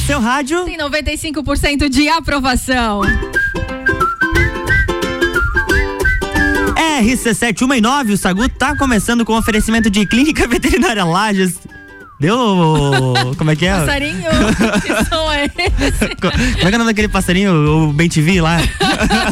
no seu rádio. Tem 95% de aprovação. RC719, o Sagu tá começando com oferecimento de Clínica Veterinária Lages. Deu. Como é que é? Passarinho, que som é esse? Como é que é o nome daquele passarinho, o Ben TV lá?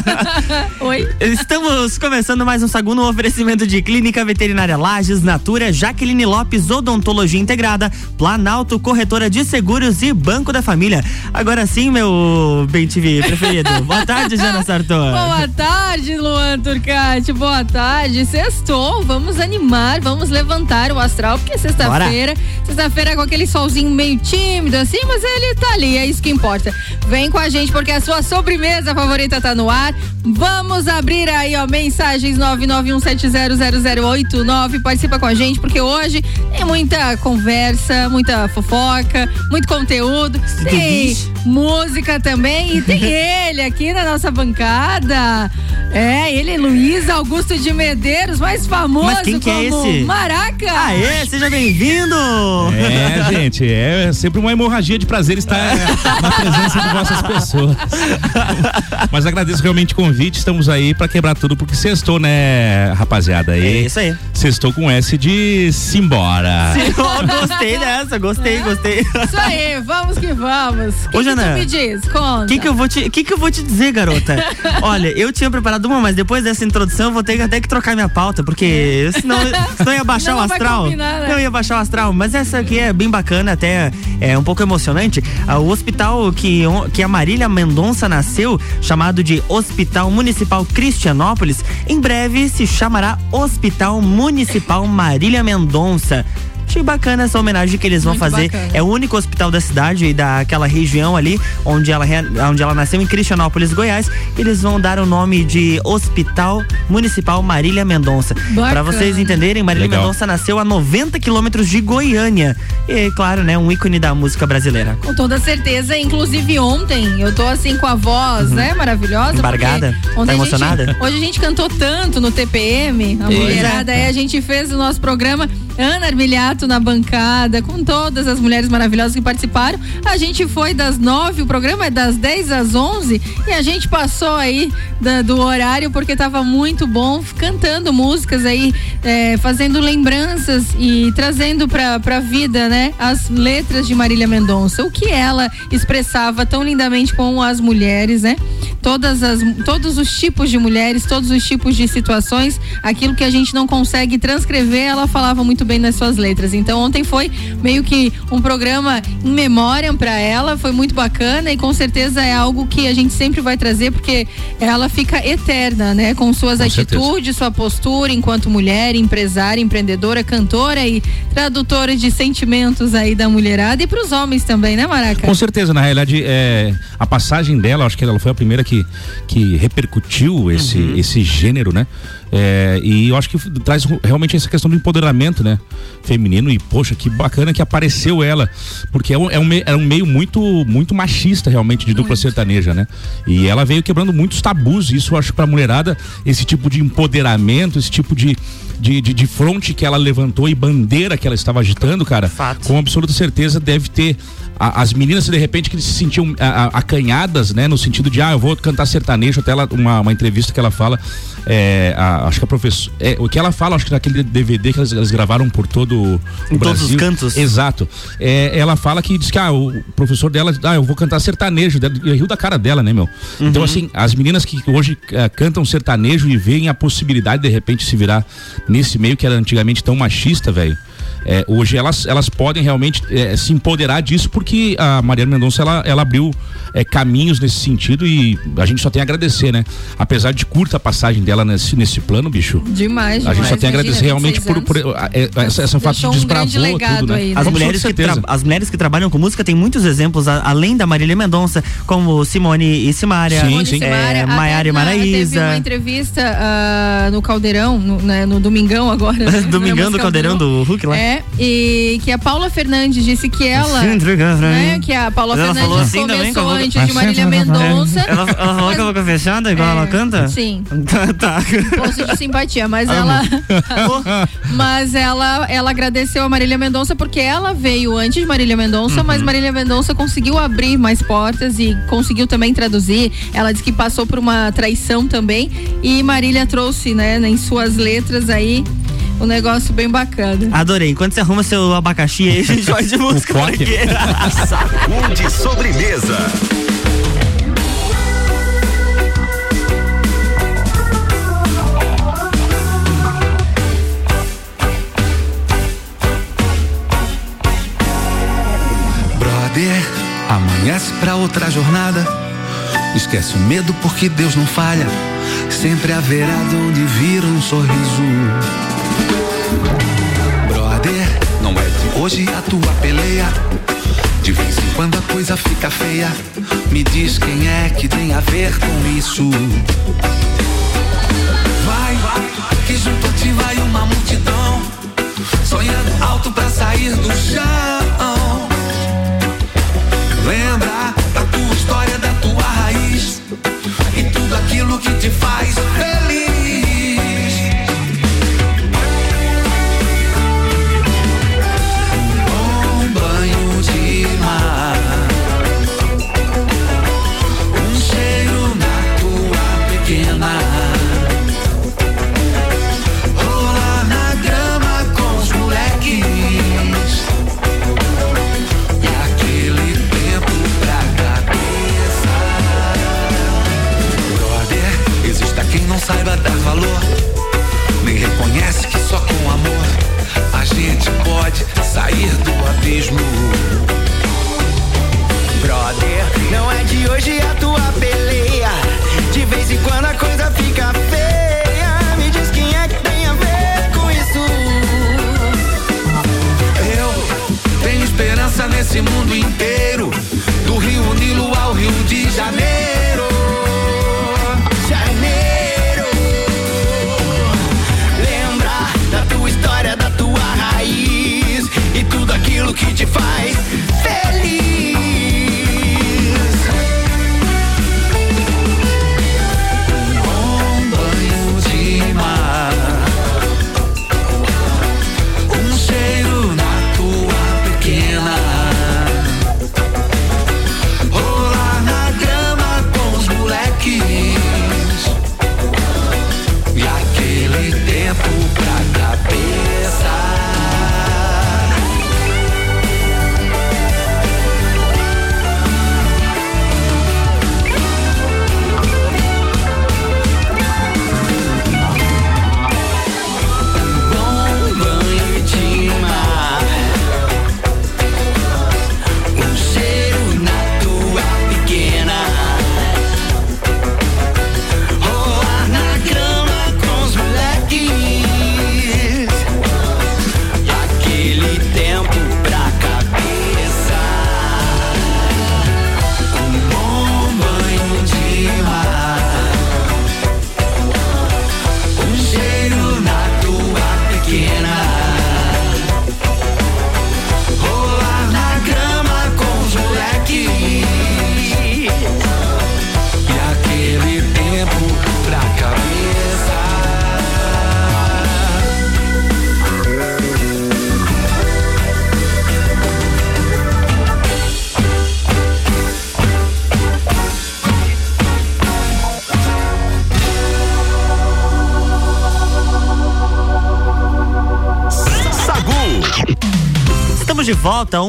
Oi? Estamos começando mais um Sagu no oferecimento de Clínica Veterinária Lages, Natura, Jaqueline Lopes, Odontologia Integrada, Planalto, Corretora de Seguros e Banco da Família. Agora sim, meu Ben TV preferido. Boa tarde, Jana Sartor. Boa tarde, Luan Turcati. Boa tarde. Sextou, vamos animar, vamos levantar o astral, porque é sexta-feira. Sexta-feira com aquele solzinho meio tímido assim, mas ele tá ali, é isso que importa. Vem com a gente porque a sua sobremesa favorita tá no ar. Vamos abrir aí, ó, mensagens 991700089. Participa com a gente porque hoje tem muita conversa, muita fofoca, muito conteúdo. Tem música também e tem ele aqui na nossa bancada. É, ele, Luiz Augusto de Medeiros, mais famoso Mas quem que é esse? Maraca. Aê, seja bem-vindo! É, gente, é sempre uma hemorragia de prazer estar é, na presença de vossas pessoas. Mas agradeço realmente o convite, estamos aí pra quebrar tudo, porque sextou, né, rapaziada? É aí. isso aí. Sextou com S de simbora. Ó, gostei dessa, gostei, gostei. Isso aí, vamos que vamos. O que, Ô, que Jana, tu me diz? Conta. O que, que eu vou te, que, que eu vou te dizer, garota? Olha, eu tinha preparado uma, mas depois dessa introdução eu vou ter que até que trocar minha pauta, porque senão, senão ia baixar Não o astral. combinar, né? Não ia baixar o astral. Mas essa aqui é bem bacana, até é um pouco emocionante. Ah, O hospital que, que a Marília Mendonça nasceu, chamado de Hospital Municipal Cristianópolis, em breve se chamará Hospital Municipal Marília Mendonça. Achei bacana essa homenagem que eles vão Muito fazer. bacana. É o único hospital da cidade e daquela região ali onde ela, onde ela nasceu, em Cristianópolis, Goiás. Eles vão dar o nome de Hospital Municipal Marília Mendonça. Para vocês entenderem, Marília Legal. Mendonça nasceu a 90 quilômetros de Goiânia. E, claro, né, um ícone da música brasileira. Com toda certeza, inclusive ontem, eu tô assim com a voz, né, maravilhosa. Uhum. Embargada? Tá ontem a gente- emocionada? hoje a gente cantou tanto no TPM, a é. mulherada, aí a gente fez o nosso programa Ana Armiliato na bancada, com todas as mulheres maravilhosas que participaram. A gente foi das nove, o programa é das 10 às 11 e a gente passou aí da- do horário porque tava muito bom, cantando músicas aí, é, fazendo lembranças e trazendo pra, pra vida, né, as letras de Marília Mendonça, o que ela expressava tão lindamente com as mulheres, né? Todas as, todos os tipos de mulheres, todos os tipos de situações, aquilo que a gente não consegue transcrever, ela falava muito bem nas suas letras. Então ontem foi meio que um programa em memória para ela, foi muito bacana e com certeza é algo que a gente sempre vai trazer porque ela fica eterna, né? Com suas Com certeza. atitudes, sua postura enquanto mulher, empresária, empreendedora, cantora e tradutora de sentimentos aí da mulherada e para os homens também, né, Maraca? Com certeza, na realidade, é, a passagem dela, acho que ela foi a primeira que, que repercutiu esse, Uhum. esse gênero, né? É, e eu acho que traz realmente essa questão do empoderamento, né? Feminino e, poxa, que bacana que apareceu ela. Porque é um, é um, me- é um meio muito, muito machista, realmente, de dupla sertaneja, né? E ela veio quebrando muitos tabus. Isso eu acho que pra mulherada, esse tipo de empoderamento, esse tipo de, de, de, de fronte que ela levantou e bandeira que ela estava agitando, cara, Fato. com absoluta certeza deve ter a- as meninas de repente que se sentiam acanhadas, né, no sentido de ah, eu vou cantar sertanejo, até ela, uma, uma entrevista que ela fala, é, a- acho que a professora, é, o que ela fala, acho que naquele DVD que elas, elas gravaram por todo o Em Brasil. todos os cantos. Exato. É, ela fala que diz que ah, o professor dela, ah, eu vou cantar sertanejo, e riu da cara dela, né, meu? Então assim, as meninas que hoje eh, cantam sertanejo e veem a possibilidade de repente se virar nesse meio que era antigamente tão machista, velho. É, hoje elas, elas podem realmente é, se empoderar disso porque a Mariana Mendonça ela, ela abriu é, caminhos nesse sentido e a gente só tem a agradecer, né? Apesar de curta a passagem dela nesse, nesse plano, bicho. Demais, A gente só tem a agradecer realmente 26 por, por anos. é, essa, essa fato de um desbravou legado tudo, né? aí, né? As mulheres, que as mulheres que trabalham com música têm muitos exemplos, a- além da Marília Mendonça, como Simone e Simária, Sim, sim. Simaria, é, Maiara e na- Teve uma Maraísa. entrevista ah, no Caldeirão, no, né, no Domingão agora. né, Domingão do Música Caldeirão do Hulk lá. É, É, e que a Paula Fernandes disse que ela. né, que a Paula ela Fernandes assim começou antes de Marília Mendonça. Ela, ela falou com a boca fechada, igual É, ela canta? Sim. tá. tá. Poço de simpatia, mas ela. mas ela, ela agradeceu a Marília Mendonça porque ela veio antes de Marília Mendonça, Uhum. mas Marília Mendonça conseguiu abrir mais portas e conseguiu também traduzir. Ela disse que passou por uma traição também e Marília trouxe, né, em suas letras aí um negócio bem bacana. Adorei. Enquanto você arruma seu abacaxi aí, a gente vai de música. Sacude sobremesa. Brother, amanhece pra outra jornada. Esquece o medo porque Deus não falha. Sempre haverá de onde vir um sorriso. Brother, não é de hoje a tua peleia. De vez em quando a coisa fica feia. Me diz quem é que tem a ver com isso. Vai, que junto a ti vai uma multidão. Sonhando alto pra sair do chão. Lembra da tua história, da tua raiz e tudo aquilo que te faz.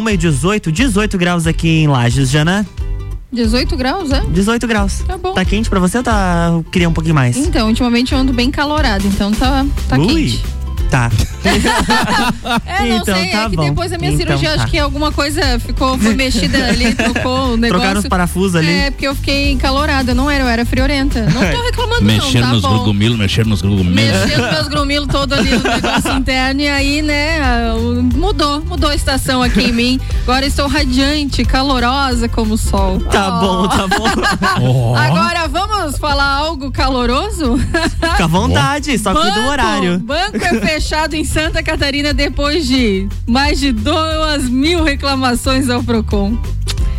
1 e 18, 18 graus aqui em Lages, Jana. 18 graus, é? 18 graus. Tá bom. Tá quente pra você ou tá, queria um pouquinho mais? Então, ultimamente eu ando bem calorado, então tá, tá Ui. quente. Tá. É, não Então, sei, tá é que bom. depois da minha Então, cirurgia, tá. acho que alguma coisa ficou, foi mexida ali, trocou o negócio. Trocaram os parafusos ali. É, porque eu fiquei encalorada, não era, eu era friorenta. Não tô reclamando Mexendo não, tá nos bom. grugumilos, mexendo nos grugumilos. Mexendo meus grumilos todo ali no negócio interno e aí, né, mudou, mudou a estação aqui em mim. Agora estou radiante, calorosa como o sol. Tá Oh. bom, tá bom. Agora vamos falar algo caloroso? Fica à vontade, só que do horário. Banco é fechado em Santa Catarina depois de mais de duas mil reclamações ao Procon.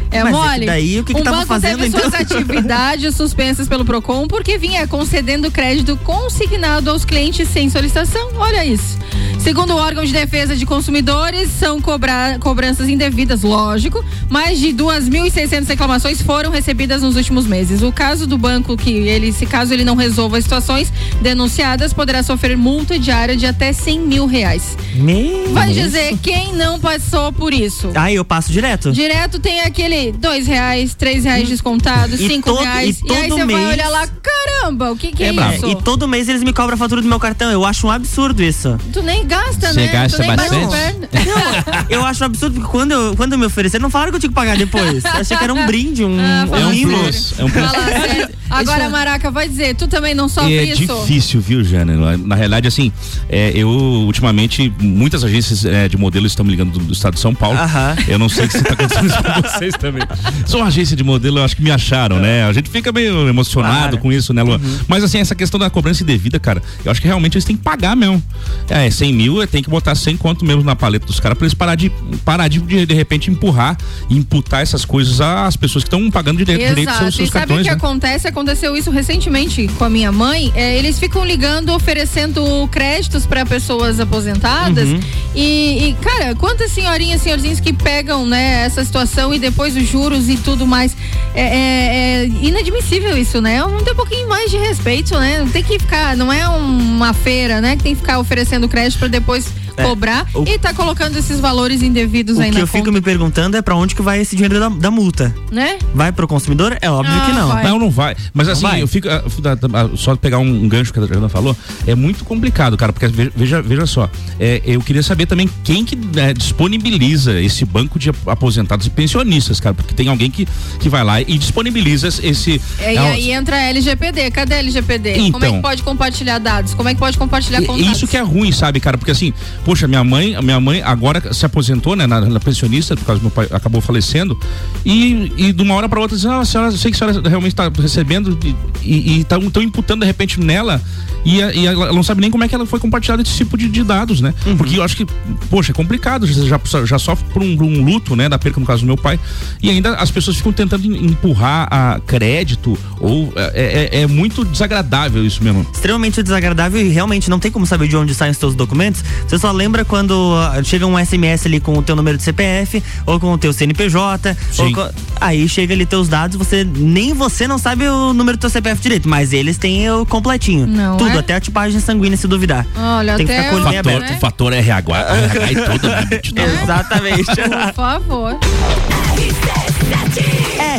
É Mas mole. daí o que que banco fazendo, teve então? suas atividades suspensas pelo Procon porque vinha concedendo crédito consignado aos clientes sem solicitação. Olha isso. Segundo o órgão de defesa de consumidores, são cobra- cobranças indevidas, lógico. Mais de 2.600 reclamações foram recebidas nos últimos meses. O caso do banco, que ele, se caso ele não resolva as situações denunciadas, poderá sofrer multa diária de até 100 mil reais. Meu Vai dizer quem não passou por isso. Aí eu passo direto. Direto tem aquele dois reais, três reais descontados, E cinco todo- reais. e E, aí você vai olhar lá, caramba, o que que é, É isso? E todo mês eles me cobram a fatura do meu cartão. Eu acho um absurdo isso. Tu nem gasta, Você né? gasta bastante? Eu acho um absurdo porque quando, eu, quando me ofereceram, não falaram que eu tinha que pagar depois. Eu achei que era um brinde, um, Ah, um É um plus. É um plus. Agora, Maraca, vai dizer, tu também não sofre É isso? difícil, viu, Jana? Na realidade, assim, é, eu ultimamente, muitas agências é, de modelo estão me ligando do, do estado de São Paulo. Aham. Eu não sei se está acontecendo isso com vocês também. Sou uma agência de modelo, eu acho que me acharam, né? A gente fica meio emocionado Claro. com isso, né, Lu? Mas assim, essa questão da cobrança indevida, cara, eu acho que realmente eles têm que pagar mesmo. É, 100 mil, tem que botar 100 conto mesmo na paleta dos caras pra eles parar de, parar de, de, de repente, empurrar e imputar essas coisas às pessoas que estão pagando dire- direito seus, Exato. seus E sabe o cartões, que né? acontece? Aconteceu isso recentemente com a minha mãe. É, eles ficam ligando, oferecendo créditos para pessoas aposentadas. Uhum. E, e, cara, quantas senhorinhas, senhorzinhos que pegam, né, essa situação e depois os juros e tudo mais. É, é- é inadmissível isso, né? Vamos ter um pouquinho mais de respeito, né? Não tem que ficar, não é uma feira, né? Que tem que ficar oferecendo crédito para depois É, cobrar o- e tá colocando esses valores indevidos O aí que na eu conta, fico me perguntando é pra onde que vai esse dinheiro da, da multa. né? Vai pro consumidor? É óbvio Ah, que não. vai. Não, não vai. Mas assim, vai. eu fico. ah, da- só pegar um, um gancho que a Jana falou, é muito complicado, cara, porque ve- veja, veja só. é, eu queria saber também quem que né, disponibiliza esse banco de ap- aposentados e pensionistas, cara, porque tem alguém que, que vai lá e disponibiliza esse. É, e é, aí entra a LGPD. Cadê a LGPD? Como é Então. que pode compartilhar dados? Como é que pode compartilhar E- contatos? Isso que é ruim, sabe, cara? Porque assim, poxa, minha mãe, minha mãe agora se aposentou, né, na, na pensionista, por causa do meu pai acabou falecendo, e, e de uma hora para outra diz, ah, a senhora, eu sei que a senhora realmente está recebendo e estão imputando de repente nela e, e ela não sabe nem como é que ela foi compartilhada esse tipo de, de dados, né? Porque eu acho que, poxa, é complicado, você já, já sofre por um, por um luto, né, da perca no caso do meu pai, e ainda as pessoas ficam tentando em- empurrar a crédito ou é, é- é muito desagradável isso mesmo. extremamente desagradável e realmente não tem como saber de onde saem os teus documentos. Você só lembra quando ah, chega um SMS ali com o teu número de CPF ou com o teu CNPJ. com- aí chega ali teus dados, você nem você não sabe o número do teu CPF direito, mas eles têm o completinho. Não Tudo, é? até a tipagem sanguínea se duvidar. Olha, tem que até ficar com o fator, aberto. né? o fator RH, RH e tudo. né? Exatamente. Por favor.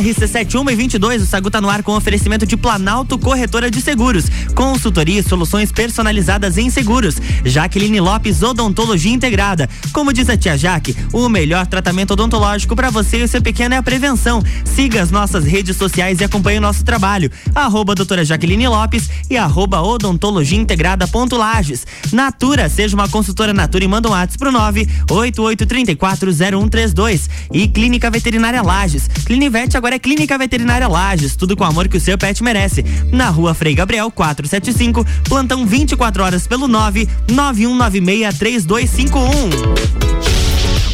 RC71 e 22, o Sagu tá no ar com oferecimento de Planalto Corretora de Seguros. Consultoria e soluções personalizadas em seguros. Jaqueline Lopes Odontologia Integrada. Como diz a tia Jaque, o melhor tratamento odontológico para você e o seu pequeno é a prevenção. Siga as nossas redes sociais e acompanhe o nosso trabalho. Arroba doutora Jaqueline Lopes e arroba odontologia integrada ponto Lages. Natura, seja uma consultora Natura e manda um WhatsApp pro 988340132. E Clínica Veterinária Lages. Clinivete agora é Clínica Veterinária Lages, tudo com o amor que o seu pet merece. Na rua Frei Gabriel 475, plantão 24 horas pelo 991963251.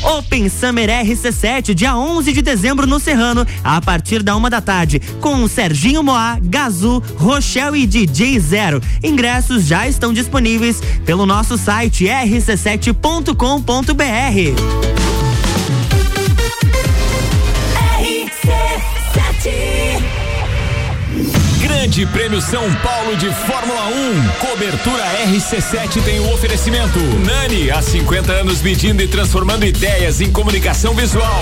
Open Summer RC7, dia 11 de dezembro no Serrano, a partir da uma da tarde, com Serginho Moá, Gazu, Rochelle e DJ Zero. Ingressos já estão disponíveis pelo nosso site rc7.com.br. Grande Prêmio São Paulo de Fórmula 1. Cobertura RC7 tem o oferecimento. Nani, há 50 anos medindo e transformando ideias em comunicação visual.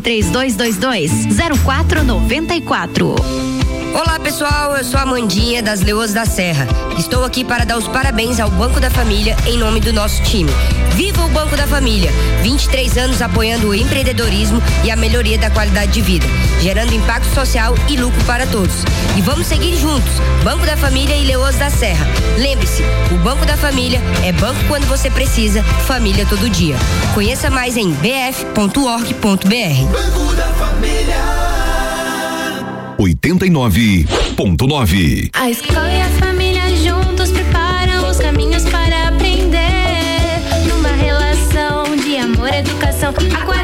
3222 0494. Olá pessoal, eu sou a Mandinha das Leoas da Serra. Estou aqui para dar os parabéns ao Banco da Família em nome do nosso time. Viva o Família! 23 anos apoiando o empreendedorismo e a melhoria da qualidade de vida, gerando impacto social e lucro para todos. E vamos seguir juntos, Banco da Família e Leoas da Serra. Lembre-se, o Banco da Família é banco quando você precisa, família todo dia. Conheça mais em bf.org.br. Banco da Família. 89.9. A escola e a família juntos preparam e educação.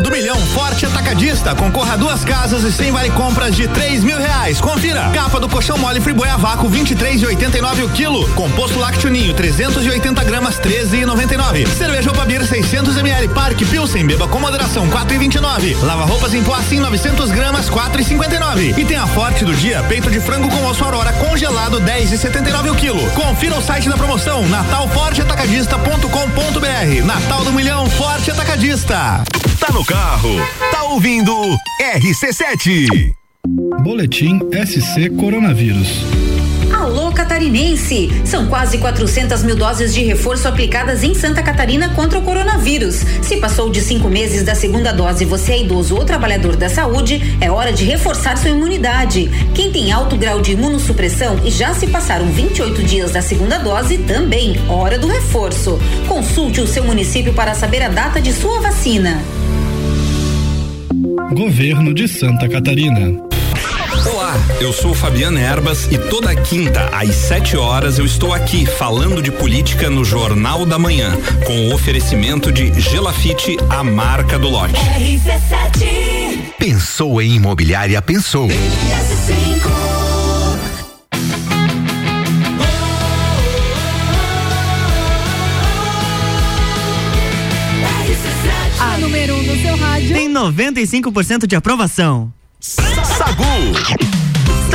do Milhão Forte Atacadista. Concorra a duas casas e sem vale compras de três mil reais. Confira. Capa do colchão mole Friboi a vácuo 23 e 89 o quilo. Composto lácteo ninho 380 gramas 13 e 99. Cerveja Opa Beer 600 ml Parque Pilsen beba com moderação 4 e 29. Lava roupas em pó assim 900 gramas 4 e 59. Tem a Forte do dia peito de frango com osso aurora congelado 10 e 79 o quilo. Confira o site da promoção natalforteatacadista.com.br. Natal do Milhão Forte Atacadista. Tá no carro, tá ouvindo RC7. Boletim SC Coronavírus. Alô catarinense! São quase 400 mil doses de reforço aplicadas em Santa Catarina contra o coronavírus. Se passou de cinco meses da segunda dose, você é idoso ou trabalhador da saúde, é hora de reforçar sua imunidade. Quem tem alto grau de imunossupressão e já se passaram 28 dias da segunda dose, também hora do reforço. Consulte o seu município para saber a data de sua vacina. Governo de Santa Catarina. Olá, eu sou Fabiana Erbas e toda quinta às 7 horas eu estou aqui falando de política no Jornal da Manhã, com o oferecimento de Gelafite, a marca do lote. Pensou em imobiliária, pensou. 95% de aprovação. Sagu.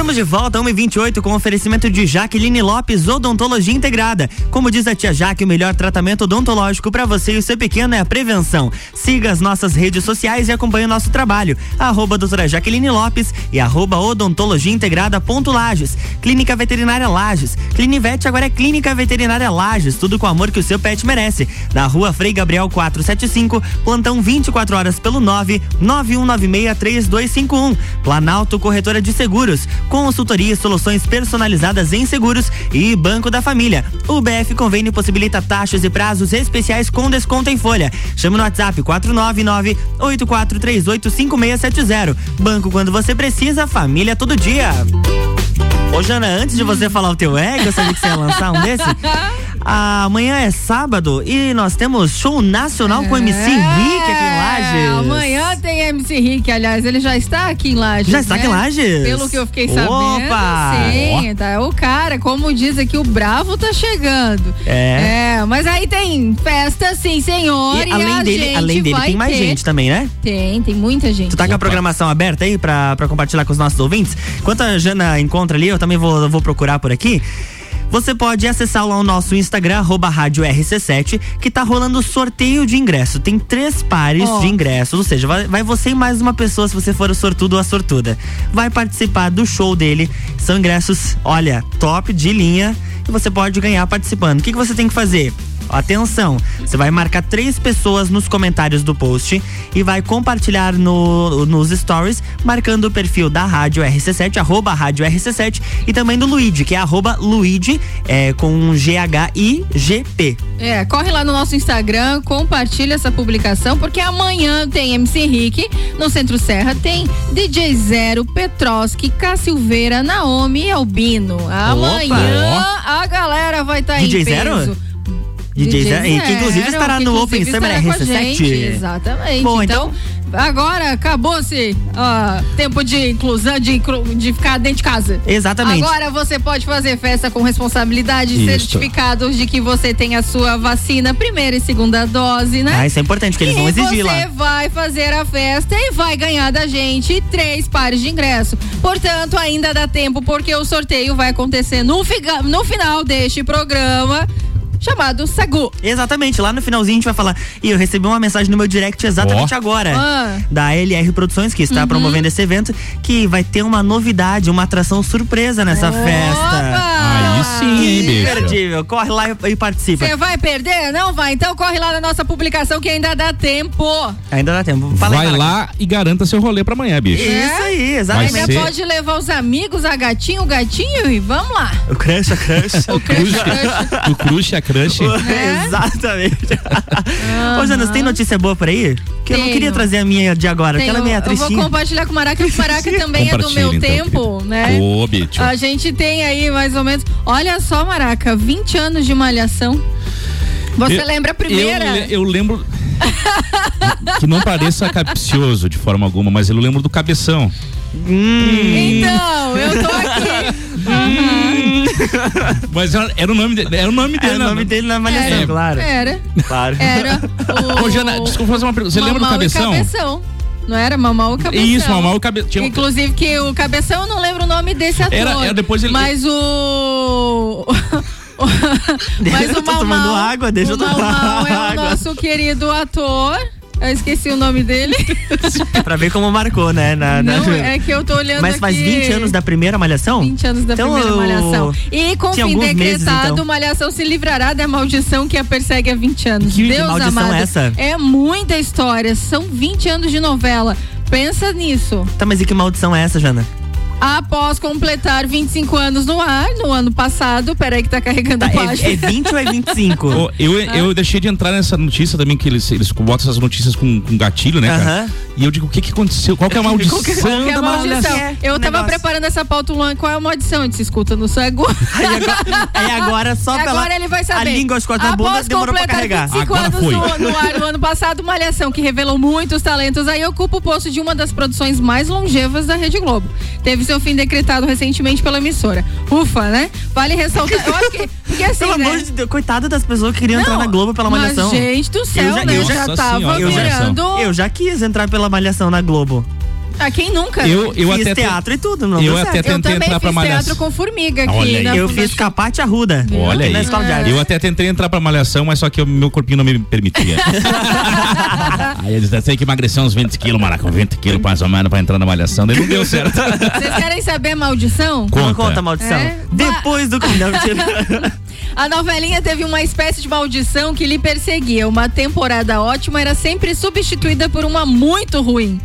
Estamos de volta, 1h28, com oferecimento de Jaqueline Lopes, Odontologia Integrada. Como diz a tia Jaque, o melhor tratamento odontológico para você e o seu pequeno é a prevenção. Siga as nossas redes sociais e acompanhe o nosso trabalho. Arroba doutora Jaqueline Lopes e arroba odontologia integrada ponto Lages. Clínica Veterinária Lages. Clinivete agora é Clínica Veterinária Lages, tudo com o amor que o seu pet merece. Na rua Frei Gabriel 475, plantão 24 horas pelo 9 9196 3251. Planalto Corretora de Seguros consultoria e soluções personalizadas em seguros e Banco da Família. O BF Convênio possibilita taxas e prazos especiais com desconto em folha. Chama no WhatsApp 499-8438-5670. Banco quando você precisa, família todo dia. Ô Jana, antes de você falar o teu ego, eu sabia que você ia lançar um desse. Amanhã é sábado e nós temos show nacional com MC Rick aqui em Lages. É, amanhã tem MC Rick, aliás, ele já está aqui em Lages. Já está né? aqui em Lages? Pelo que eu fiquei sabendo. Opa! Sim, tá. O cara, como diz aqui, o bravo tá chegando. É. É, mas aí tem festa, sim, senhor. E E, além a dele, gente além dele vai tem mais ter- gente também, né? Tem, tem muita gente. Tu tá com a programação aberta aí pra, pra compartilhar com os nossos ouvintes? Enquanto a Jana encontra ali, eu também vou, vou procurar por aqui. Você pode acessar lá o nosso Instagram, arroba rádio RC7, que tá rolando sorteio de ingresso. Tem três pares Ó. de ingressos, ou seja, vai, vai você e mais uma pessoa, se você for o sortudo ou a sortuda. Vai participar do show dele. São ingressos, olha, top de linha. E você pode ganhar participando. O que, que você tem que fazer? Atenção, você vai marcar três pessoas nos comentários do post e vai compartilhar no, nos stories, marcando o perfil da Rádio RC7, arroba Rádio RC7, e também do Luigi, que é arroba Luigi, é, com G-H-I-G-P. É, corre lá no nosso Instagram, compartilha essa publicação, porque amanhã tem MC Rick, no Centro Serra tem DJ Zero, Petroski, Cassilveira, Naomi e Albino. Amanhã a galera vai estar DJ em Zero? DJ Zero, e que inclusive Zero, estará que no inclusive Open Summer estará com a RC7. gente, Exatamente. Bom, então, agora acabou-se ó, tempo de inclusão, de, de ficar dentro de casa. Exatamente. Agora você pode fazer festa com responsabilidade, Isso. certificados de que você tem a sua vacina, primeira e segunda dose, né? Ah, isso é importante, que eles vão e exigir lá. você vai fazer a festa e vai ganhar da gente três pares de ingresso. Portanto, ainda dá tempo, porque o sorteio vai acontecer no, no final deste programa. Chamado Sagu. Exatamente, lá no finalzinho a gente vai falar. E eu recebi uma mensagem no meu direct exatamente Ó. agora. Ah. Da LR Produções, que está Uhum. promovendo esse evento, que vai ter uma novidade, uma atração surpresa nessa festa. Aí sim, hein, bicho? Imperdível. Corre lá e, e participa. Você vai perder? Não vai? Então corre lá na nossa publicação que ainda dá tempo. Ainda dá tempo. Fala aí, Vai Caraca. lá e garanta seu rolê pra amanhã, bicho. Isso aí, exatamente. Ainda ser- pode levar os amigos, a gatinho, o gatinho e vamos lá. O crush, a crush. O crush, crush. O crush, a crush. Exatamente. Ô, Janas, tem notícia boa por aí? Que eu não queria trazer a minha de agora, porque ela é meio eu vou tristinha. compartilhar com o Maraca, porque o Maraca também é do meu então, tempo, né? Ô, bicho. A gente tem aí mais ou menos. Olha só, Maraca, 20 anos de malhação. Você Eu- lembra a primeira? Eu, eu lembro. que não pareça capcioso de forma alguma, mas eu lembro do cabeção. Então, eu tô aqui. Mas era, era o nome dele. Era o nome dele, É o né? nome dele na malhação, É. claro. Era. Claro. Era o. Ô, Jana, desculpa fazer uma pergunta. Você lembra do Mamau e cabeção? cabeção. Não era Mamau e Cabeção? Isso, Mamau e Cabe- tinha Inclusive que o Cabeção, eu não lembro o nome desse ator. Era- era depois ele- Mas o... Mas Eu o tô tomando Mamau, água, deixa eu o tomar Mamau é o nosso querido ator. Eu esqueci o nome dele. pra ver como marcou, né? na- na- Não, é que eu tô olhando Mas faz aqui. 20 anos da primeira malhação? 20 anos da Então, primeira malhação. E com fim alguns meses, decretado, então. malhação se livrará da maldição que a persegue há 20 anos. Que Deus maldição amado. é essa? É muita história. São 20 anos de novela. Pensa nisso. Tá, mas e que maldição é essa, Jana? Após completar 25 anos no ar, no ano passado, peraí que tá carregando a É, página. é 20 ou é 25? Ô, eu, Ah. eu deixei de entrar nessa notícia também, que eles, eles botam essas notícias com, com gatilho, né, cara? Aham. E eu digo, o que que aconteceu? Qual que é a maldição? Qual que é a maldição? maldição. Eu tava negócio. preparando essa pauta, Luan, qual é a maldição? Eu disse, escuta no cego. Aí agora, aí agora só Agora pela ele vai saber. a língua, as costas da bunda, demorou pra completar carregar. 25 Agora anos foi. no, no ar no ano passado, Malhação, que revelou muitos talentos, aí ocupa o posto de uma das produções mais longevas da Rede Globo. Teve seu fim decretado recentemente pela emissora. Ufa, né? Vale ressaltar. Eu acho que. Porque assim, Pelo né? amor de Deus, coitado das pessoas que queriam entrar Não, na Globo pela mas, malhação. gente do céu, eu já, né? eu Já tava senhora, eu já, virando. eu já quis entrar pela malhação na Globo. Ah, quem nunca? Eu, eu fiz até te- teatro e tudo, não eu até. Eu tentei também entrar pra fiz malhação. teatro com formiga aqui. Olha aí. na Eu fiz capate arruda. Olha aqui na aí. escola de arte. Eu até tentei entrar pra malhação, mas só que o meu corpinho não me permitia. Aí eles disseram, tem que emagrecer uns 20 quilos, maraca, 20 quilos mais ou menos pra entrar na malhação. Daí não deu certo. Vocês querem saber a maldição? Não Conta. conta a maldição. É? Depois do. Não. A novelinha teve uma espécie de maldição que lhe perseguia. Uma temporada ótima era sempre substituída por uma muito ruim.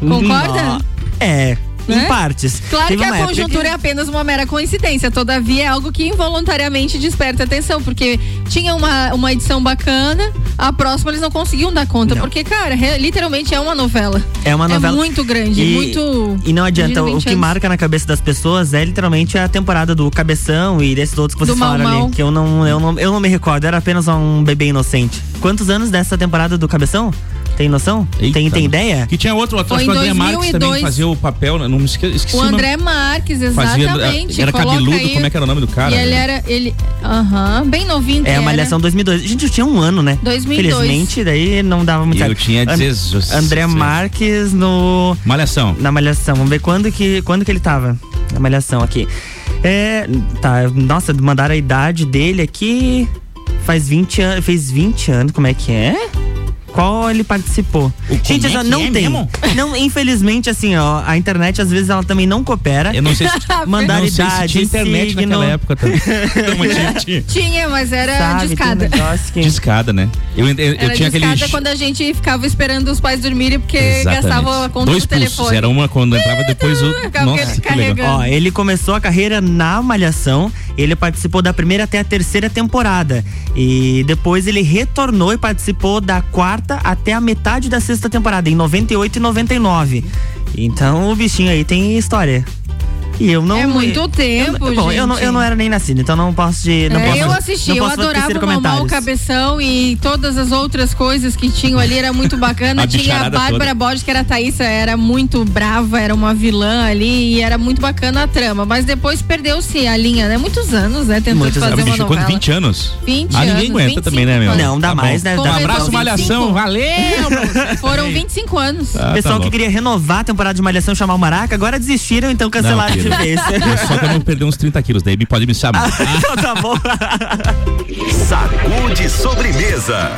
Concorda? É. né? Em partes. Claro Teve que a conjuntura que- é apenas uma mera coincidência, todavia é algo que involuntariamente desperta atenção, porque tinha uma, uma edição bacana, a próxima eles não conseguiam dar conta, porque, cara, literalmente é uma novela. É uma novela. É muito grande, E- muito. E não adianta, o 20 que marca na cabeça das pessoas é literalmente a temporada do Cabeção e desses outros que vocês Do falaram ali. Que eu não, eu, não, eu não me recordo, era apenas um bebê inocente. Quantos anos dessa temporada do Cabeção? Tem noção? tem, tem ideia? Que tinha outro, acho que o André Marques também 2002. fazia o papel, né? não me esque, esqueci O nome. André Marques, Fazia- exatamente. era coloca cabeludo, aí. como é que era o nome do cara? E ele era, ele, aham, bem novinho É a era. Malhação 2002. Gente, eu tinha um ano, né? 2002. Felizmente, daí não dava muito Eu tinha An- 16. André Marques no. Malhação. Na Malhação. Vamos ver quando que, quando que ele tava. Na Malhação aqui. É. Tá, nossa, mandaram a idade dele aqui. Faz 20 anos. Fez 20 anos, como é que é? Qual ele participou? Gente, como é não é tem. mesmo? Não, infelizmente, assim, ó, a internet às vezes ela também não coopera. Eu não sei se, Mandaram não sei se tinha internet signo. naquela época também. Tinha, tinha. Mas era Sabe, discada. um que- Discada, né? Eu, eu, eu Era tinha aquele. quando a gente ficava esperando os pais dormirem porque Exatamente. gastava a conta Dois do pulsos. telefone. Era uma quando entrava depois o. Nossa, que legal. Ó, ele começou a carreira na Malhação. Ele participou da primeira até a terceira temporada. E depois ele retornou e participou da quarta até a metade da sexta temporada, em 98 e 99. Então o bichinho aí tem história. E eu não. É muito eu- tempo, eu, Bom, eu não, gente. eu não era nem nascido, então não posso de. Não É, posso, eu assisti, não eu adorava o Mamão. Cabeção e todas as outras coisas que tinham ali, era muito bacana. A Tinha a Bárbara. Borges, que era a Thaísa, era muito brava, era uma vilã ali e era muito bacana a trama. Mas depois perdeu-se a linha, né? Muitos anos, né? Tentando Muitos fazer anos. uma novela. quanto? 20 anos? 20 ah, ninguém anos, aguenta 25 também, né, meu? Não, dá Tá mais, bom. né? Um Dá- abraço, dá- Malhação. Valeu! Foram 25 anos. Ah, Pessoal tá que queria renovar a temporada de Malhação chamar o Maraca, agora desistiram, então cancelaram É Só que eu não perder uns 30 quilos, daí pode me chamar. Então tá bom. Sacude sobremesa.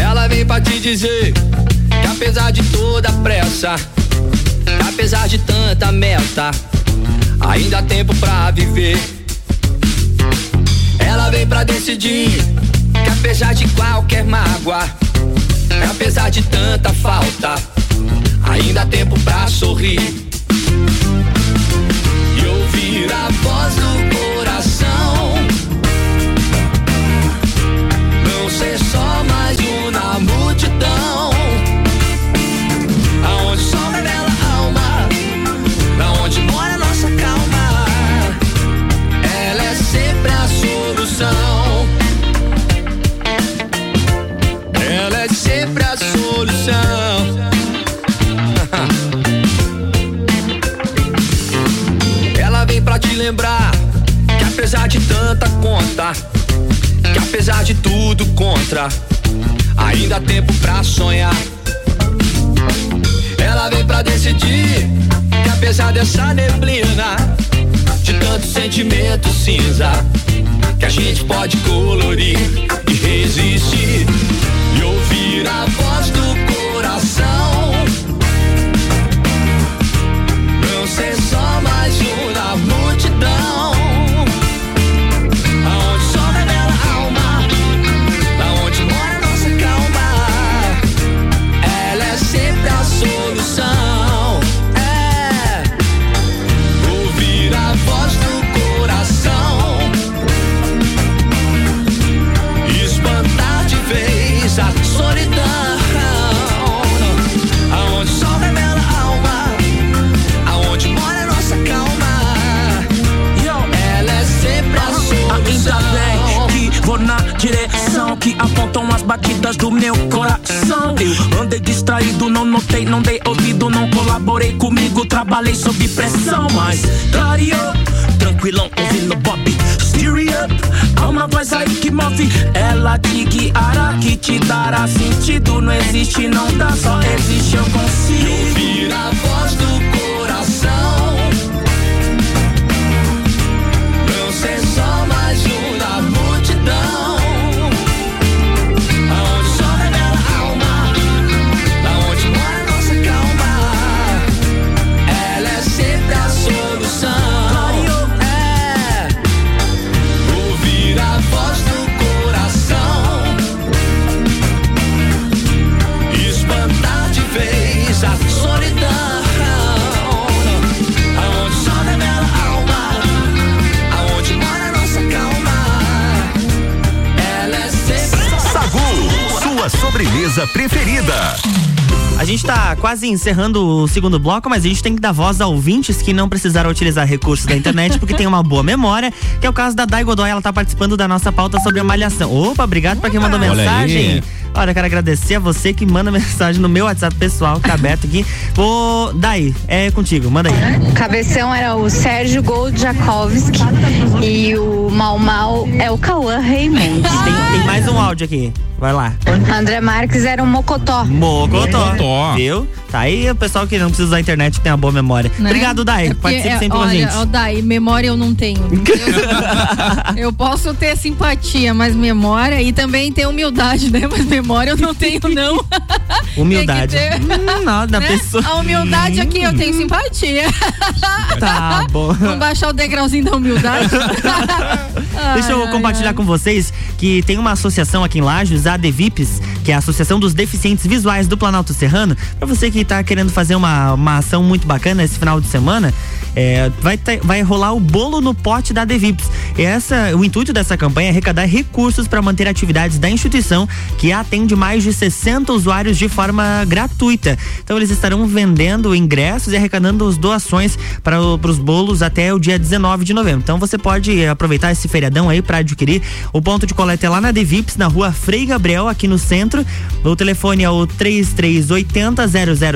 Ela vem pra te dizer que apesar de toda a pressa, que apesar de tanta meta, ainda há tempo pra viver. Vem pra decidir que apesar de qualquer mágoa, apesar de tanta falta, ainda há tempo pra sorrir. E ouvir a voz do que apesar de tudo contra, ainda há tempo pra sonhar. Ela vem pra decidir que apesar dessa neblina, de tanto sentimento cinza, que a gente pode colorir e resistir e ouvir a voz move, ela te guiará, que te dará sentido. Não existe, não dá, só existe, eu consigo. Ouvir a voz do sobremesa preferida. A gente tá quase encerrando o segundo bloco, mas a gente tem que dar voz a ouvintes que não precisaram utilizar recursos da internet porque tem uma boa memória, que é o caso da Dai Godoy, ela tá participando da nossa pauta sobre a malhação. Opa, obrigado pra quem mandou Olha mensagem. aí. Olha, eu quero agradecer a você que manda mensagem no meu WhatsApp pessoal, que tá aberto aqui. Ô, Dai, é contigo, manda aí. Cabeção era o Sérgio Goldjakowski e o Mal Mal é o Cauã Raymond. Tem, tem mais um áudio aqui, vai lá. André Marques era o Mocotó. Mocotó. Mocotó. Viu? Tá aí o pessoal que não precisa usar a internet, tem uma boa memória. Né? Obrigado, Dai. É Participe é, sempre com a olha, gente. ó, Dai, memória eu não tenho. Eu, eu posso ter simpatia, mas memória e também ter humildade, né? Mas memória eu não tenho, não. Humildade. Ter. Hum, não, da Né? pessoa. A humildade aqui eu tenho simpatia. Tá bom. Vamos baixar o degrauzinho da humildade. Deixa eu Ai, ai, compartilhar ai. com vocês que tem uma associação aqui em Lages, a Devips, que é a Associação dos Deficientes Visuais do Planalto Serrano. Pra você que tá querendo fazer uma, uma ação muito bacana esse final de semana, é, vai, ter- vai rolar o bolo no pote da Devips. Essa, o intuito dessa campanha é arrecadar recursos para manter atividades da instituição, que atende mais de 60 usuários de forma gratuita. Então eles estarão vendendo ingressos e arrecadando as doações para os bolos até o dia 19 de novembro. Então você pode aproveitar esse feriadão aí para adquirir. O ponto de coleta é lá na Devips, na rua Frei Gabriel, aqui no centro. O telefone é o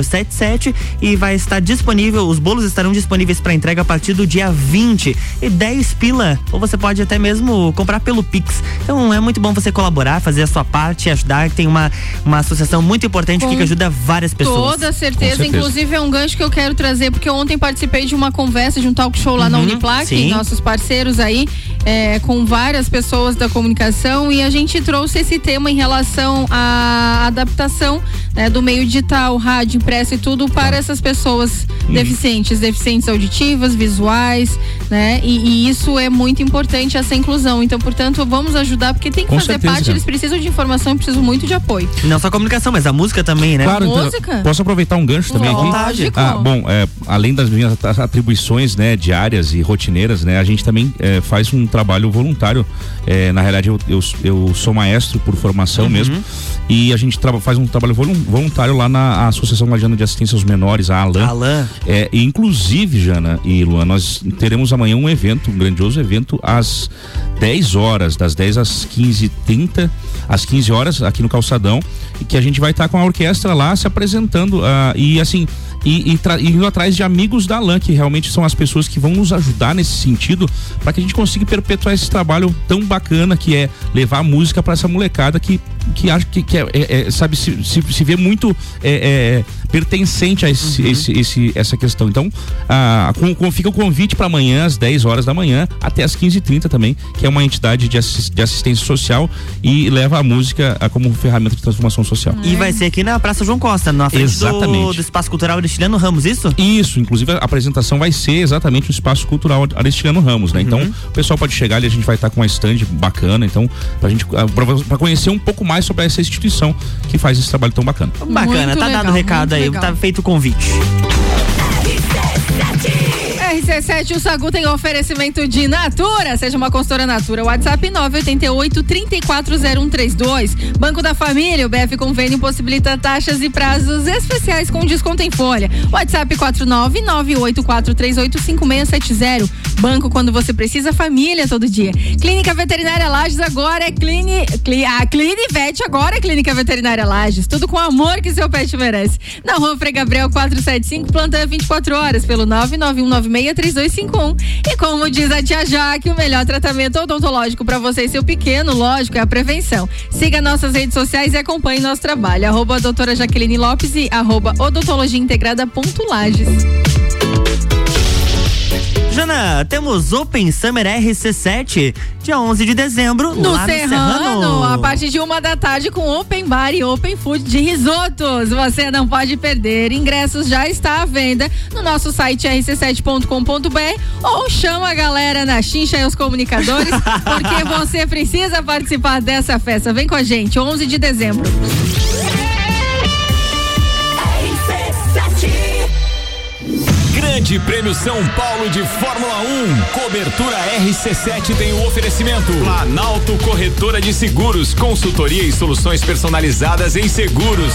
3380-0077 e vai estar disponível, os bolos estarão disponíveis para entrega a partir do dia 20 e 10 pila, ou você pode até mesmo comprar pelo Pix. Então é muito bom você colaborar, fazer a sua parte, ajudar, tem uma, uma associação muito importante Com que ajuda várias pessoas. Toda certeza. Com certeza. Inclusive, é um gancho que eu quero trazer, porque ontem participei de uma conversa, de um talk show lá na Uhum, Uniplac, sim. nossos parceiros aí, é, com várias pessoas da comunicação, e a gente trouxe esse tema em relação à adaptação né, do meio digital, rádio, impresso e tudo para essas pessoas Uhum. deficientes, deficientes auditivas, visuais, né? E, e isso é muito importante, essa inclusão. Então, portanto, vamos ajudar, porque tem que Com fazer certeza, parte, cara. eles precisam de informação e precisam muito de apoio. Não só a comunicação, mas a música também, né? Claro, então, Música? posso aproveitar um gancho também aqui? Lógico. Ah, bom, é, além das minhas at- atribuições, né, diárias e rotineiras, né, a gente também é, faz um trabalho voluntário. É, na realidade, eu, eu, eu sou maestro por formação Uhum. mesmo e a gente faz um trabalho volun- voluntário lá na Associação Lajana de Assistência aos Menores, a ALAN. Alan. É, e inclusive, Jana e Luan, nós teremos amanhã um evento, um grandioso evento, às 10 horas, das 10 às 15h30, às 15 horas, aqui no Calçadão, e que a gente vai estar com a orquestra lá se apresentando. ah, e assim. E, e e indo atrás de amigos da LAN, que realmente são as pessoas que vão nos ajudar nesse sentido, para que a gente consiga perpetuar esse trabalho tão bacana que é levar música para essa molecada que, que acha que, que é, é- é, sabe, se, se, se vê muito é, é, pertencente a esse, esse, esse- essa questão. Então, ah, com, com- fica o convite para amanhã, às 10 horas da manhã, até às 15h30 também, que é uma entidade de, assis- de assistência social e leva a música como ferramenta de transformação social. E vai ser aqui na Praça João Costa, na frente do, Exatamente. do Espaço Cultural Aristiliano Ramos, isso? Isso, inclusive a apresentação vai ser exatamente no Espaço Cultural Aristiliano Ramos, né? Então, o pessoal pode chegar ali, a gente vai estar com uma stand bacana, então, pra gente, ah, pra, pra conhecer um pouco mais sobre essa instituição que faz esse trabalho tão bacana. Bacana, Muito tá legal, dado o recado aí, legal. tá feito o convite. RC7, o Sagu tem oferecimento de Natura. Seja uma consultora Natura. WhatsApp 988 340132. Banco da Família, o BF Convênio possibilita taxas e prazos especiais com desconto em folha. WhatsApp 49984385670. Banco quando você precisa, família todo dia. Clínica Veterinária Lages agora é Cline, Cli, a Clinivete agora é Clínica Veterinária Lages. Tudo com o amor que seu pet merece. Na rua Frei Gabriel 475, plantão 24 horas pelo 991963251. E como diz a tia Jaque, o melhor tratamento odontológico para você e seu pequeno, lógico, é a prevenção. Siga nossas redes sociais e acompanhe nosso trabalho. Arroba doutora Jaqueline Lopes e arroba Lages. Jana, temos Open Summer RC7, dia 11 de dezembro, No lá Serrano, no Serrano. a partir de uma da tarde com Open Bar e Open Food de risotos. Você não pode perder. Ingressos já está à venda no nosso site rc7.com.br ou chama a galera na chincha e os comunicadores, porque você precisa participar dessa festa. Vem com a gente, 11 de dezembro. Grande Prêmio São Paulo de Fórmula 1. Cobertura RC7 tem o oferecimento. Planalto Corretora de Seguros, consultoria e soluções personalizadas em seguros.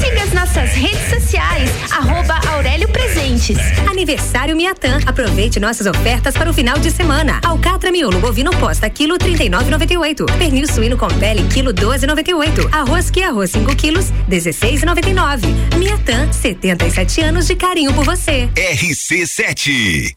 Siga as nossas redes sociais, arroba Aurélio Presentes. Aniversário Miatã. Aproveite nossas ofertas para o final de semana. Alcatra miolo bovino posta, quilo 39,98. Pernil suíno com pele, quilo 12,98. Arroz que arroz 5 quilos, 16,99. Miatã, 77 anos de carinho por você. RC7.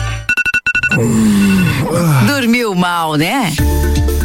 Dormiu mal, né?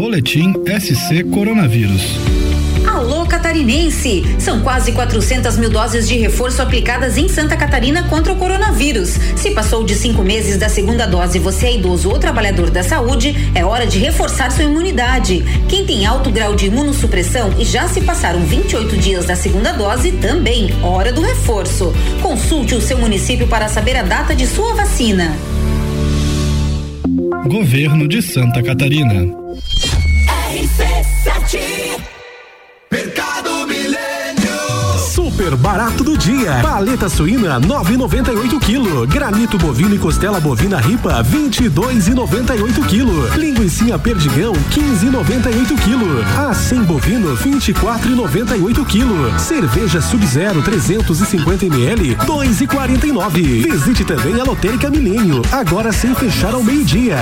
Boletim SC Coronavírus. Alô Catarinense! São quase 400 mil doses de reforço aplicadas em Santa Catarina contra o coronavírus. Se passou de cinco meses da segunda dose e você é idoso ou trabalhador da saúde, é hora de reforçar sua imunidade. Quem tem alto grau de imunossupressão e já se passaram 28 dias da segunda dose, também hora do reforço. Consulte o seu município para saber a data de sua vacina. Governo de Santa Catarina. RC7 Super barato do dia. Paleta suína 9,98 kg. Granito bovino e costela bovina ripa 22,98 kg. Linguiça perdigão 15,98 kg. Acém bovino 24,98 kg. Cerveja Sub-Zero 350 ml 2,49. Visite também a Lotérica Milênio, agora sem fechar ao meio-dia.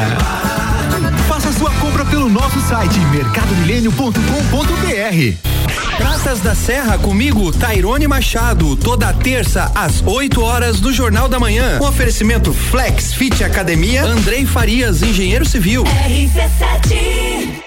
Faça sua compra pelo nosso site mercadomilênio.com.br. Praças da Serra comigo, Tairone Machado, toda terça às 8 horas do Jornal da Manhã. Um oferecimento Flex Fit Academia, Andrei Farias, engenheiro civil. RC7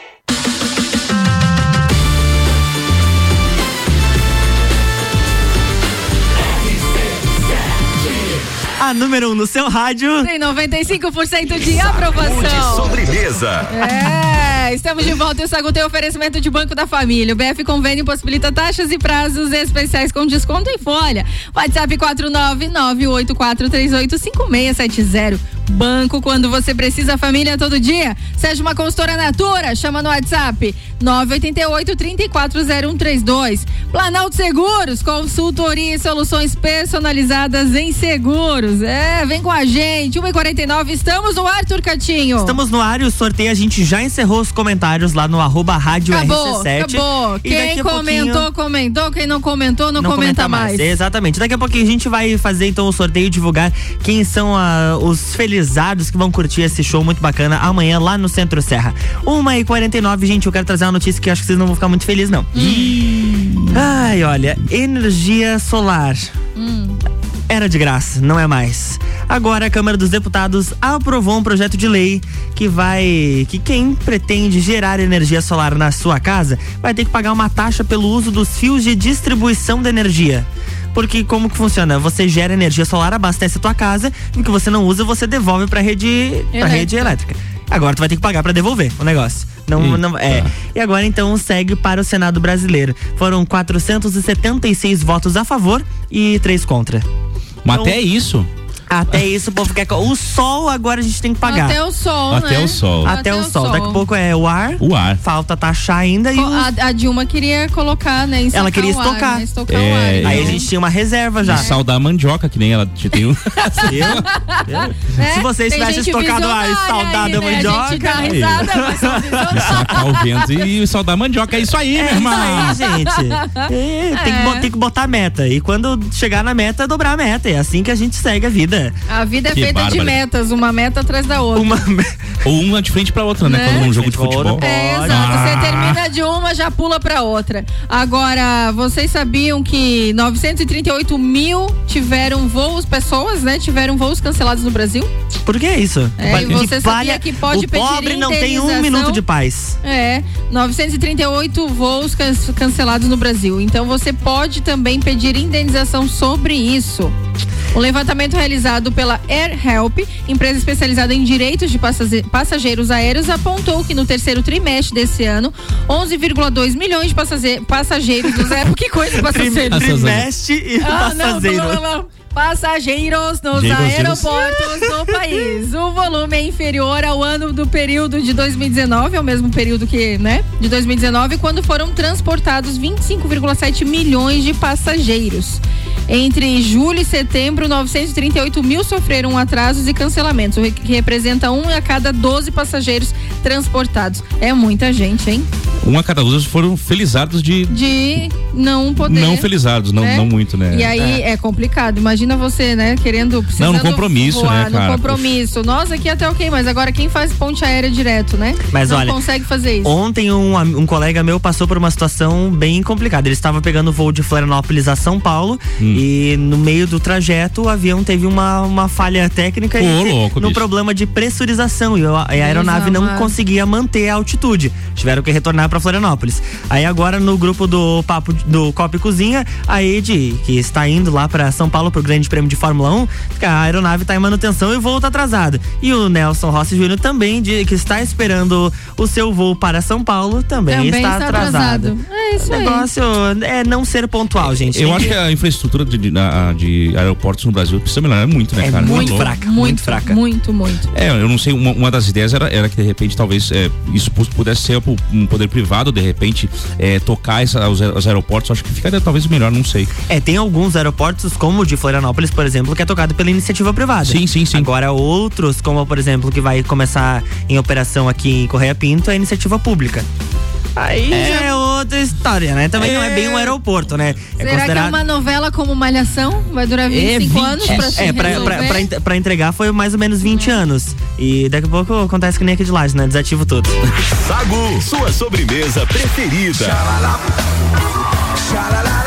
A número 1 um no seu rádio. Tem 95% de aprovação. sobremesa. É, estamos de volta e o Sagu tem oferecimento de Banco da Família. O BF Convênio possibilita taxas e prazos especiais com desconto em folha. WhatsApp 49984385670. Banco quando você precisa, família todo dia. Seja uma consultora Natura, chama no WhatsApp 988 340132. Planalto Seguros, consultoria e soluções personalizadas em seguros. É, vem com a gente. 1h49, estamos no ar, Turcatinho. Estamos no ar e o sorteio a gente já encerrou os comentários lá no arroba rádio Acabou, RC7. acabou. E Quem a comentou, pouquinho- comentou. Quem não comentou, não, não comenta, mais. Exatamente. Daqui a pouquinho a gente vai fazer então o sorteio e divulgar quem são ah, os que vão curtir esse show muito bacana amanhã lá no Centro Serra. 1h49, gente, eu quero trazer uma notícia que acho que vocês não vão ficar muito felizes, não. Ai, olha, energia solar. Era de graça, não é mais. Agora a Câmara dos Deputados aprovou um projeto de lei que vai. que quem pretende gerar energia solar na sua casa vai ter que pagar uma taxa pelo uso dos fios de distribuição da energia. Porque como que funciona? Você gera energia solar, abastece a tua casa, e o que você não usa, você devolve pra rede, pra rede elétrica. Agora tu vai ter que pagar pra devolver o negócio. Não, não é. E agora então segue para o Senado brasileiro. Foram 476 votos a favor e três contra. Mas Então, até isso. Até isso o povo quer. O sol agora a gente tem que pagar. Até o sol, Até né? o sol. Até, o sol. Daqui a pouco é o ar. O ar. Falta taxar ainda e o. A, a Dilma queria colocar, né? Ela queria o ar, estocar. né, estocar o ar. É, então. Aí a gente tinha uma reserva já. E sal da mandioca, que nem ela te tem um. É, Se tivessem gente estocado a visionária saudade aí, da né? A mandioca. gente dá risada, mas. Sacar o vento e o sal da mandioca. É isso aí, meu É isso irmão. aí, gente. É, tem, que, bo- tem que botar meta. E quando chegar na meta, dobrar a meta. É assim que a gente segue a vida. A vida é Que feita de bárbaro. metas, uma meta atrás da outra. Uma Ou uma de frente pra outra, né? Né? Quando num jogo de futebol. É, exato. Ah. Você termina de uma, já pula pra outra. Agora, vocês sabiam que 938 mil tiveram voos, pessoas, né? Tiveram voos cancelados no Brasil? Por que isso? É, e Que você sabia palha- que pode o pedir pobre não tem um minuto de paz. É, 938 voos can- cancelados no Brasil. Então você pode também pedir indenização sobre isso. O levantamento realizado pela Air Help, empresa especializada em direitos de passage- passageiros aéreos, apontou que no terceiro trimestre desse ano, 11,2 milhões de passage- passageiros do. Que coisa, passageiros? Trimestre e Ah, passageiro. não, não, não. Passageiros nos aeroportos do país. O volume é inferior ao ano do período de 2019, é o mesmo período que, né? De 2019, quando foram transportados 25,7 milhões de passageiros. Entre julho e setembro, 938 mil sofreram atrasos e cancelamentos, o que representa um a cada 12 passageiros transportados. É muita gente, hein? Um a cada duas foram felizados de. De não poder. Não felizados, não, né? não muito, né? E aí é. complicado. Imagina você, né, querendo Não, no compromisso, voar, né, cara? No compromisso. Nós aqui até ok, mas agora quem faz ponte aérea direto, né? Mas não olha, consegue fazer isso. Ontem um, um colega meu passou por uma situação bem complicada. Ele estava pegando o voo de Florianópolis a São Paulo Hum. E no meio do trajeto o avião teve uma, uma falha técnica Ô, e louco, no bicho. problema de pressurização e a, e a aeronave não amado. conseguia manter a altitude. Tiveram que retornar para Florianópolis. Aí agora no grupo do papo do Copa e Cozinha, a Ed, que está indo lá para São Paulo pro Grande Prêmio de Fórmula 1, que a aeronave está em manutenção e o voo tá atrasado. E o Nelson Rossi Júnior também de, que está esperando o seu voo para São Paulo também, Também está, está atrasado. atrasado. É isso o aí. negócio é não ser pontual, gente. Eu acho que a infraestrutura de, de- de aeroportos no Brasil precisa melhorar muito, né, é cara? muito louco. fraca, muito, fraca. Muito, muito. É, eu não sei, uma, uma das ideias era, era que de repente talvez é, isso pu- pudesse ser um poder privado, de repente é, tocar essa, os, os aeroportos, acho que ficaria talvez melhor, não sei. É, tem alguns aeroportos, como o de Florianópolis, por exemplo, que é tocado pela iniciativa privada. Sim, sim, sim. Agora, outros, como por exemplo, que vai começar em operação aqui em Correia Pinto, é iniciativa pública. Aí já é outra história, né? Também não é bem um aeroporto, né? É Será que é uma novela como Malhação? Vai durar 25 anos pra se é, pra, pra, pra, pra entregar foi mais ou menos 20 anos. E daqui a pouco acontece que nem aqui de laje, né? Desativo tudo. Sagu, sua sobremesa preferida. Atrás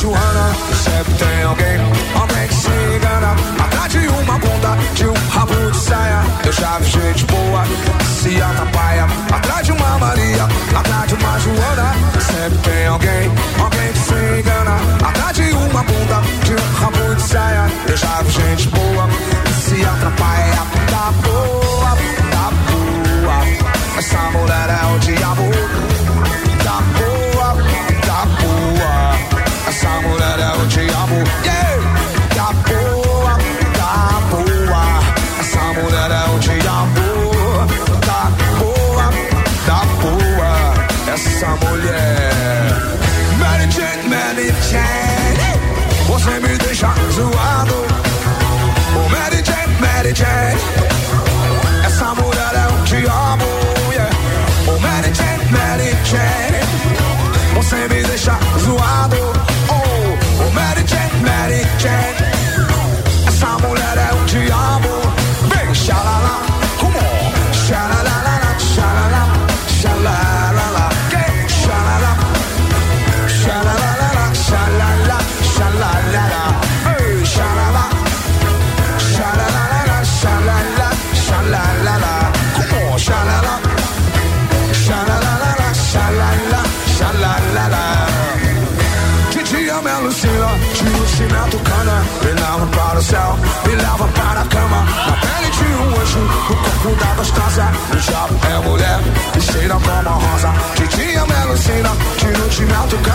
Joana, sempre tem alguém, alguém que se engana. Atrás de uma bunda, de um rabo de saia, eu já vi gente boa, se atrapalha. Atrás de uma Maria, atrás de uma Joana, sempre tem alguém, alguém que se engana.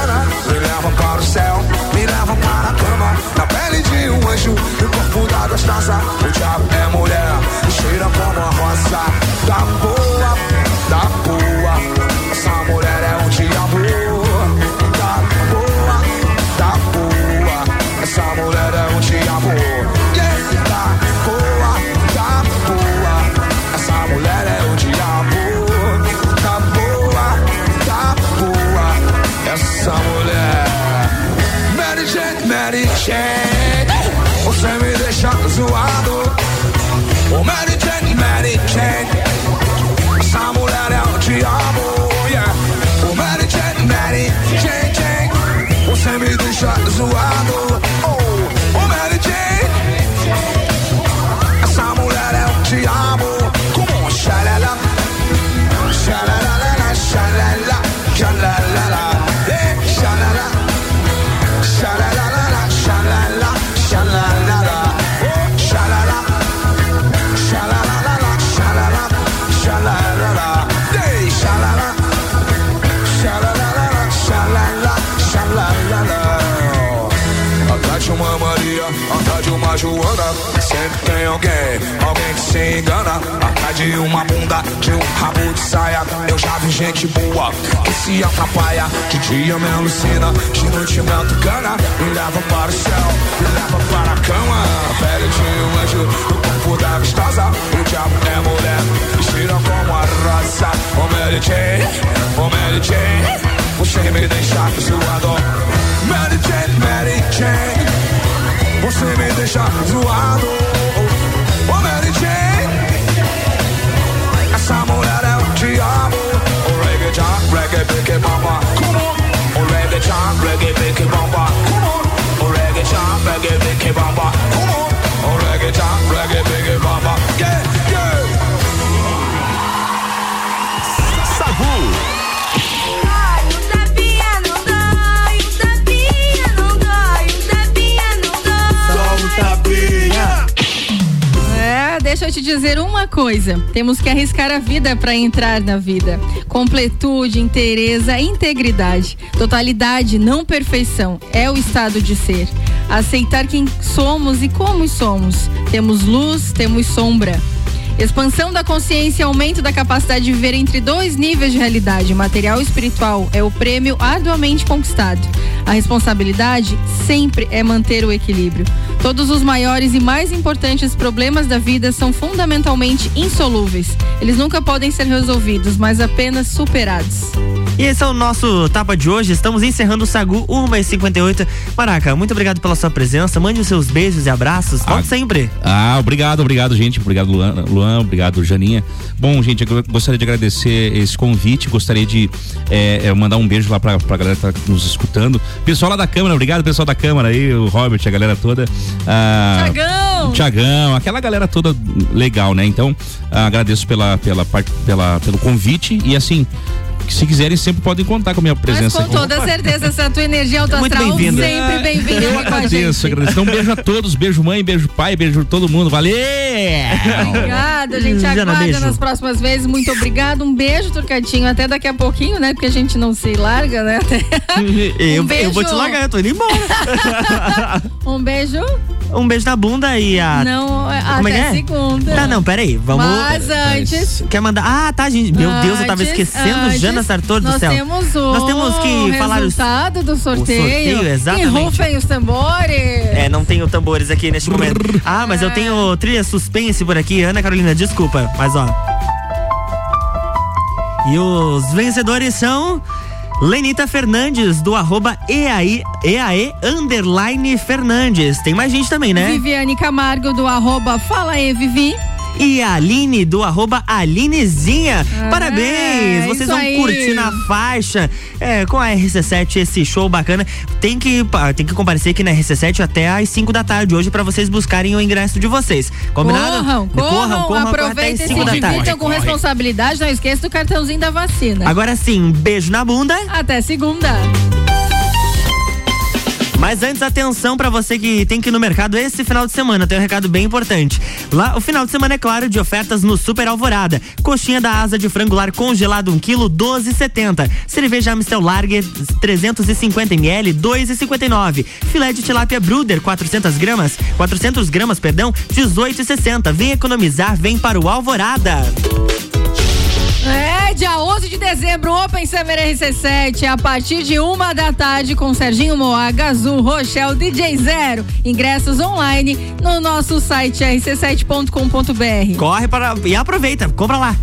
Cana Me leva para o céu, me leva para a cama. Na pele de um anjo, no corpo da gostosa. O diabo é mulher, cheira como a rosa Tá se engana Atrás de uma bunda, de um rabo de saia. Eu já vi gente boa que se atrapalha De dia me alucina, de noite me atucana Me leva para o céu, me leva para a cama. Pele de um anjo, no corpo da gostosa O diabo é mulher, vestida como a rosa Oh Mary Jane, oh Mary Jane Você me deixa zoado Mary Jane, Mary Jane Você me deixa zoado que pique, mama. Dizer uma coisa. Temos que arriscar a vida para entrar na vida. Completude, inteireza, integridade, totalidade, não perfeição. É o estado de ser. Aceitar quem somos e como somos. Temos luz, temos sombra. Expansão da consciência e aumento da capacidade de viver entre dois níveis de realidade, material e espiritual, é o prêmio arduamente conquistado. A responsabilidade sempre é manter o equilíbrio. Todos os maiores e mais importantes problemas da vida são fundamentalmente insolúveis. Eles nunca podem ser resolvidos, mas apenas superados. E esse é o nosso Tapa de hoje. Estamos encerrando o Sagu 1h58. Maraca, muito obrigado pela sua presença. Mande os seus beijos e abraços. Volte sempre. Ah, obrigado, obrigado, gente. Obrigado, Luan, Luan obrigado, Janinha. Bom, gente, eu gostaria de agradecer esse convite. Gostaria de é, é, mandar um beijo lá pra, pra galera que tá nos escutando. Pessoal lá da Câmara, obrigado, pessoal da Câmara aí, o Robert, a galera toda. Ah, Tiagão! Tiagão. Aquela galera toda legal, né? Então, agradeço pela, pela, pela, pelo convite e assim, se quiserem sempre podem contar com a minha Mas presença. com toda certeza, essa tua energia alto Muito astral bem-vinda. sempre bem-vinda Eu agradeço, agradeço. Então, um beijo a todos, beijo mãe, beijo pai, beijo todo mundo. Valeu! Obrigada, a gente Jana, aguarda beijo. nas próximas vezes. Muito obrigado. Um beijo, Turcatinho. Até daqui a pouquinho, né? Porque a gente não se larga, né? eu, Um beijo. eu vou te largar, eu tô indo embora. Um beijo. Um beijo na bunda e a. Não, é- Como é que até é? segunda. Tá, não, peraí. Vamos. Mas antes. Quer mandar. Ah, tá, gente. Meu Deus, eu tava Antes, esquecendo antes, Jana Sartor do nós céu. Temos o Nós temos que falar os. resultado do sorteio. sorteio, exatamente. E rufem os tambores. É, não tenho tambores aqui neste momento. Ah, mas eu tenho trilha suspense por aqui. Ana Carolina, desculpa, mas ó. E os vencedores são. Lenita Fernandes, do arroba EAE, EAE underline Fernandes. Tem mais gente também, né? Viviane Camargo do arroba Fala aí, Vivi. E a Aline do arroba Alinezinha. Ah, Parabéns! Vocês vão aí. curtir na faixa é, com a RC7 esse show bacana. Tem que, tem que comparecer aqui na RC7 até às 5 da tarde hoje pra vocês buscarem o ingresso de vocês. Combinado? Corram, corram, aproveitem até e às se 5 da tarde. divirtam com responsabilidade. Não esqueça do cartãozinho da vacina. Agora sim, um beijo na bunda. Até segunda. Mas antes, atenção pra você que tem que ir no mercado esse final de semana. Tem um recado bem importante. Lá, o final de semana é claro de ofertas no Super Alvorada. Coxinha da asa de frango lar congelado 1 kg 12,70. Cerveja Amstel Lager 350 ml 2,59. Filé de tilápia Bruder 400 gramas 400 gramas, perdão, 18,60. Vem economizar, vem para o Alvorada. É, dia 11 de dezembro, Open Summer RC7, a partir de uma da tarde, com Serginho Moá, Gazul, Rochelle, DJ Zero. Ingressos online no nosso site rc7.com.br. Corre para e aproveita, compra lá.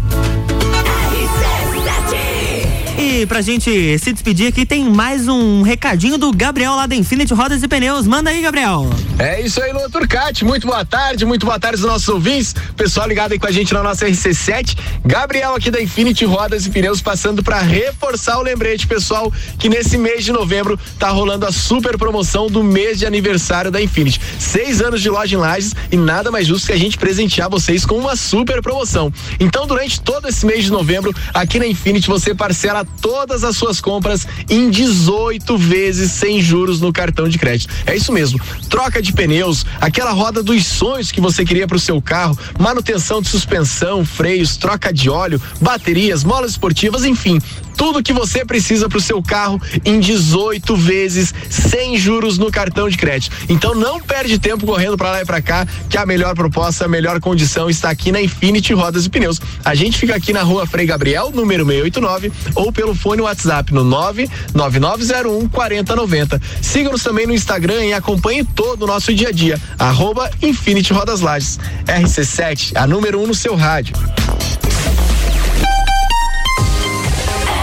Pra gente se despedir aqui, tem mais um recadinho do Gabriel lá da Infinity Rodas e Pneus. Manda aí, Gabriel. É isso aí, Lua Turcati. Muito boa tarde, muito boa tarde aos nossos ouvintes. Pessoal ligado aí com a gente na nossa RC7. Gabriel aqui da Infinity Rodas e Pneus passando para reforçar o lembrete, pessoal, que nesse mês de novembro tá rolando a super promoção do mês de aniversário da Infinity. Seis anos de loja em Lages e nada mais justo que a gente presentear vocês com uma super promoção. Então, durante todo esse mês de novembro, aqui na Infinity você parcela todas as suas compras em 18 vezes sem juros no cartão de crédito. É isso mesmo. Troca de pneus, aquela roda dos sonhos que você queria para o seu carro, manutenção de suspensão, freios, troca de óleo, baterias, molas esportivas, enfim, tudo que você precisa para o seu carro em 18 vezes sem juros no cartão de crédito. Então não perde tempo correndo para lá e para cá, que a melhor proposta, a melhor condição está aqui na Infinity Rodas e Pneus. A gente fica aqui na Rua Frei Gabriel, número 689, ou pelo fone WhatsApp no 99901 4090. Siga-nos também no Instagram e acompanhe todo o nosso dia a dia. Arroba Infinity Rodas Lages. RC7, a número 1 um no seu rádio.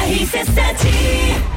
RC7